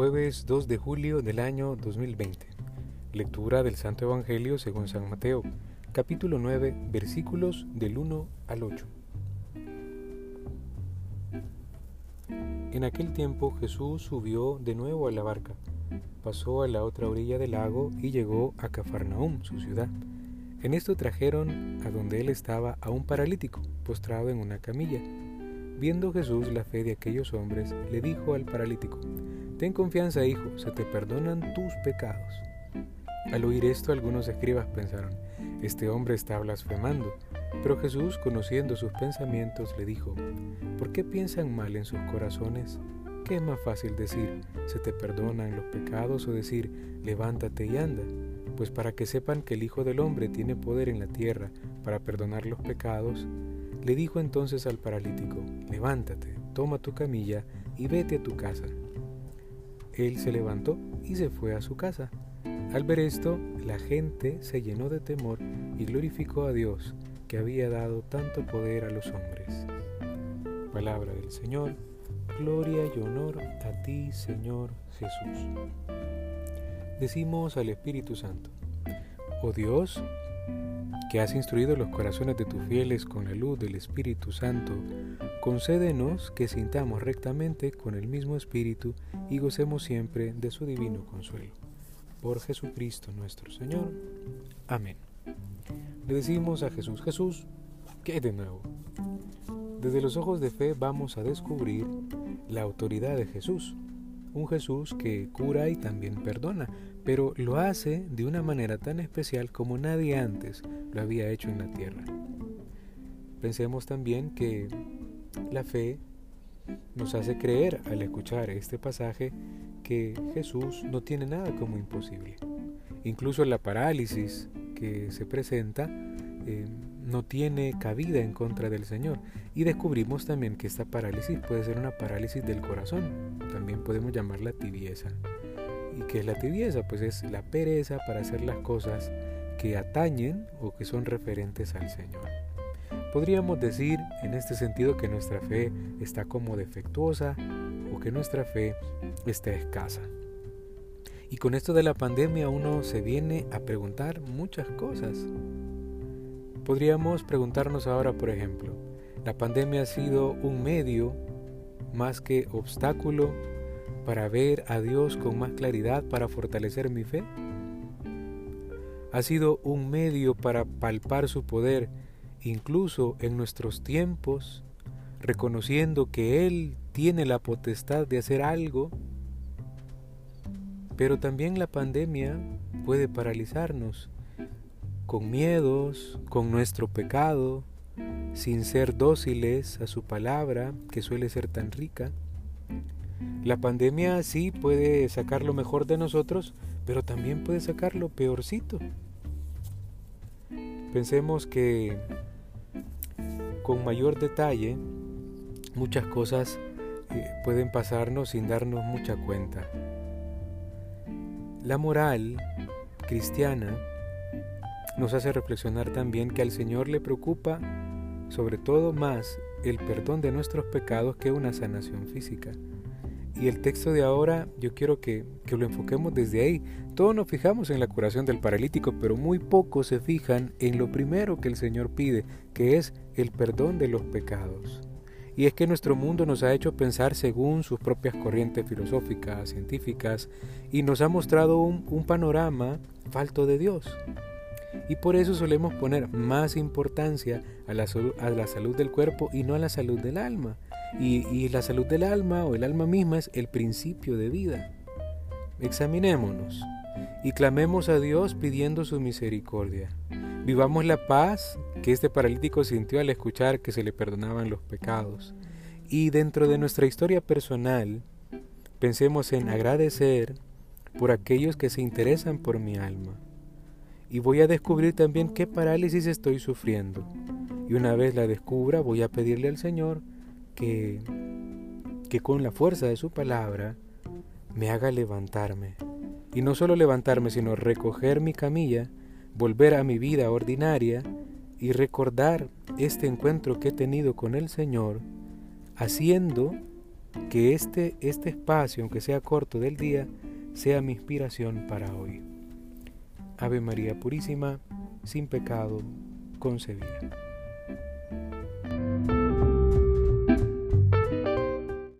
Jueves 2 de julio del año 2020. Lectura del Santo Evangelio según San Mateo, capítulo 9, versículos del 1 al 8. En aquel tiempo Jesús subió de nuevo a la barca, pasó a la otra orilla del lago y llegó a Cafarnaúm, su ciudad. En esto trajeron a donde él estaba a un paralítico, postrado en una camilla. Viendo Jesús la fe de aquellos hombres, le dijo al paralítico, Ten confianza, hijo, se te perdonan tus pecados. Al oír esto, algunos escribas pensaron, Este hombre está blasfemando. Pero Jesús, conociendo sus pensamientos, le dijo, ¿por qué piensan mal en sus corazones? ¿Qué es más fácil decir, se te perdonan los pecados o decir, levántate y anda? Pues para que sepan que el Hijo del Hombre tiene poder en la tierra para perdonar los pecados, le dijo entonces al paralítico, levántate, toma tu camilla y vete a tu casa. Él se levantó y se fue a su casa. Al ver esto, la gente se llenó de temor y glorificó a Dios, que había dado tanto poder a los hombres. Palabra del Señor, gloria y honor a ti, Señor Jesús decimos al Espíritu Santo, oh Dios, que has instruido los corazones de tus fieles con la luz del Espíritu Santo, concédenos que sintamos rectamente con el mismo Espíritu y gocemos siempre de su divino consuelo. Por Jesucristo nuestro Señor. Amén. Le decimos a Jesús, Jesús, ¿qué de nuevo? Desde los ojos de fe vamos a descubrir la autoridad de Jesús, un Jesús que cura y también perdona, pero lo hace de una manera tan especial como nadie antes lo había hecho en la tierra. Pensemos también que la fe nos hace creer al escuchar este pasaje que Jesús no tiene nada como imposible. Incluso la parálisis que se presenta eh, no tiene cabida en contra del Señor. Y descubrimos también que esta parálisis puede ser una parálisis del corazón. También podemos llamarla tibieza. ¿Y qué es la tibieza? Pues es la pereza para hacer las cosas que atañen o que son referentes al Señor. Podríamos decir en este sentido que nuestra fe está como defectuosa o que nuestra fe está escasa. Y con esto de la pandemia uno se viene a preguntar muchas cosas. Podríamos preguntarnos ahora, por ejemplo, ¿la pandemia ha sido un medio más que obstáculo para ver a Dios con más claridad, para fortalecer mi fe? ¿Ha sido un medio para palpar su poder incluso en nuestros tiempos, reconociendo que Él tiene la potestad de hacer algo? Pero también la pandemia puede paralizarnos con miedos, con nuestro pecado, sin ser dóciles a su palabra, que suele ser tan rica. La pandemia sí puede sacar lo mejor de nosotros, pero también puede sacar lo peorcito. Pensemos que con mayor detalle muchas cosas eh, pueden pasarnos sin darnos mucha cuenta. La moral cristiana nos hace reflexionar también que al Señor le preocupa sobre todo más el perdón de nuestros pecados que una sanación física. Y el texto de ahora yo quiero que, que, lo enfoquemos desde ahí. Todos nos fijamos en la curación del paralítico, pero muy pocos se fijan en lo primero que el Señor pide, que es el perdón de los pecados. Y es que nuestro mundo nos ha hecho pensar según sus propias corrientes filosóficas, científicas, y nos ha mostrado un, panorama falto de Dios. Y por eso solemos poner más importancia a la, a la salud del cuerpo y no a la salud del alma. Y, la salud del alma o el alma misma es el principio de vida. Examinémonos y clamemos a Dios pidiendo su misericordia. Vivamos la paz que este paralítico sintió al escuchar que se le perdonaban los pecados. Y dentro de nuestra historia personal, pensemos en agradecer por aquellos que se interesan por mi alma y voy a descubrir también qué parálisis estoy sufriendo. Y una vez la descubra, voy a pedirle al Señor que, con la fuerza de su palabra me haga levantarme. Y no solo levantarme, sino recoger mi camilla, volver a mi vida ordinaria y recordar este encuentro que he tenido con el Señor, haciendo que este, este espacio, aunque sea corto del día, sea mi inspiración para hoy. Ave María Purísima, sin pecado concebida.